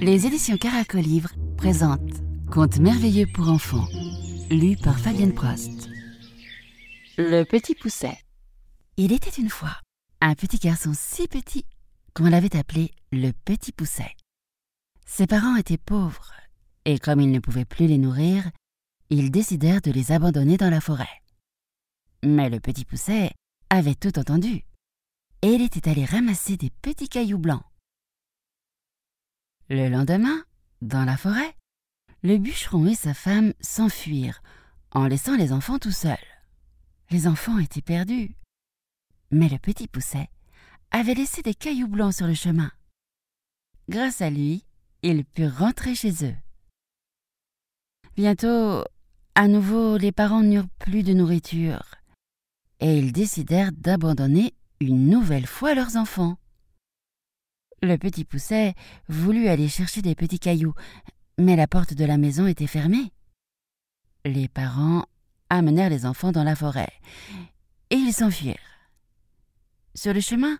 Les éditions Caracolivre présentent Contes merveilleux pour enfants, lu par Fabienne Prost. Le petit pousset. Il était une fois un petit garçon si petit qu'on l'avait appelé le petit pousset. Ses parents étaient pauvres, et comme ils ne pouvaient plus les nourrir, ils décidèrent de les abandonner dans la forêt. Mais le petit pousset avait tout entendu, et il était allé ramasser des petits cailloux blancs. Le lendemain, dans la forêt, le bûcheron et sa femme s'enfuirent en laissant les enfants tout seuls. Les enfants étaient perdus. Mais le petit pousset avait laissé des cailloux blancs sur le chemin. Grâce à lui, ils purent rentrer chez eux. Bientôt, à nouveau, les parents n'eurent plus de nourriture, et ils décidèrent d'abandonner une nouvelle fois leurs enfants. Le petit pousset voulut aller chercher des petits cailloux, mais la porte de la maison était fermée. Les parents amenèrent les enfants dans la forêt, et ils s'enfuirent. Sur le chemin,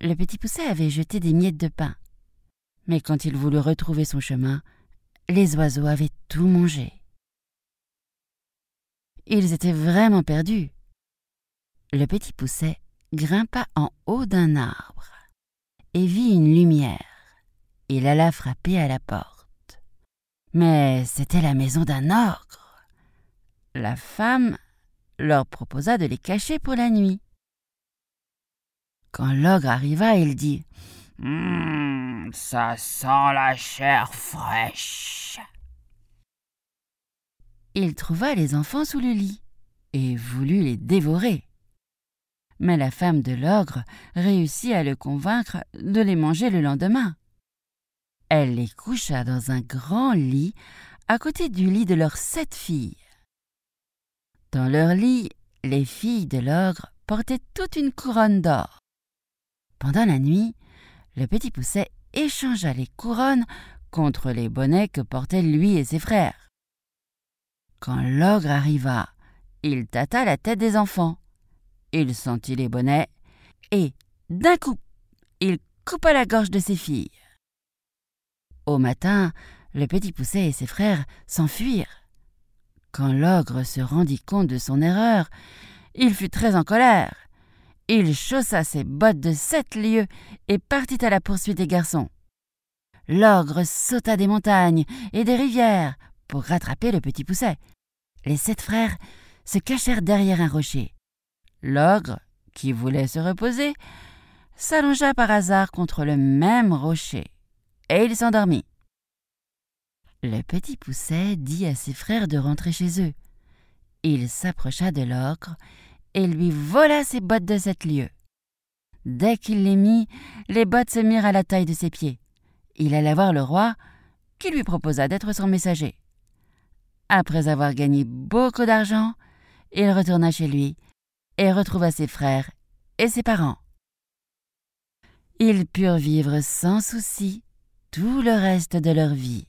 le petit pousset avait jeté des miettes de pain. Mais quand il voulut retrouver son chemin, les oiseaux avaient tout mangé. Ils étaient vraiment perdus. Le petit pousset grimpa en haut d'un arbre et vit une lumière. Il alla frapper à la porte. Mais c'était la maison d'un ogre. La femme leur proposa de les cacher pour la nuit. Quand l'ogre arriva, il dit Hum, ça sent la chair fraîche. Il trouva les enfants sous le lit et voulut les dévorer. Mais la femme de l'ogre réussit à le convaincre de les manger le lendemain. Elle les coucha dans un grand lit à côté du lit de leurs sept filles. Dans leur lit, les filles de l'ogre portaient toute une couronne d'or. Pendant la nuit, le petit pousset échangea les couronnes contre les bonnets que portaient lui et ses frères. Quand l'ogre arriva, il tâta la tête des enfants. Il sentit les bonnets et, d'un coup, il coupa la gorge de ses filles. Au matin, le petit pousset et ses frères s'enfuirent. Quand l'ogre se rendit compte de son erreur, il fut très en colère. Il chaussa ses bottes de sept lieues et partit à la poursuite des garçons. L'ogre sauta des montagnes et des rivières pour rattraper le petit pousset. Les sept frères se cachèrent derrière un rocher. L'ogre, qui voulait se reposer, s'allongea par hasard contre le même rocher, et il s'endormit. Le petit pousset dit à ses frères de rentrer chez eux. Il s'approcha de l'ogre et lui vola ses bottes de sept lieues. Dès qu'il les mit, les bottes se mirent à la taille de ses pieds. Il alla voir le roi, qui lui proposa d'être son messager. Après avoir gagné beaucoup d'argent, il retourna chez lui et retrouva ses frères et ses parents. Ils purent vivre sans souci tout le reste de leur vie.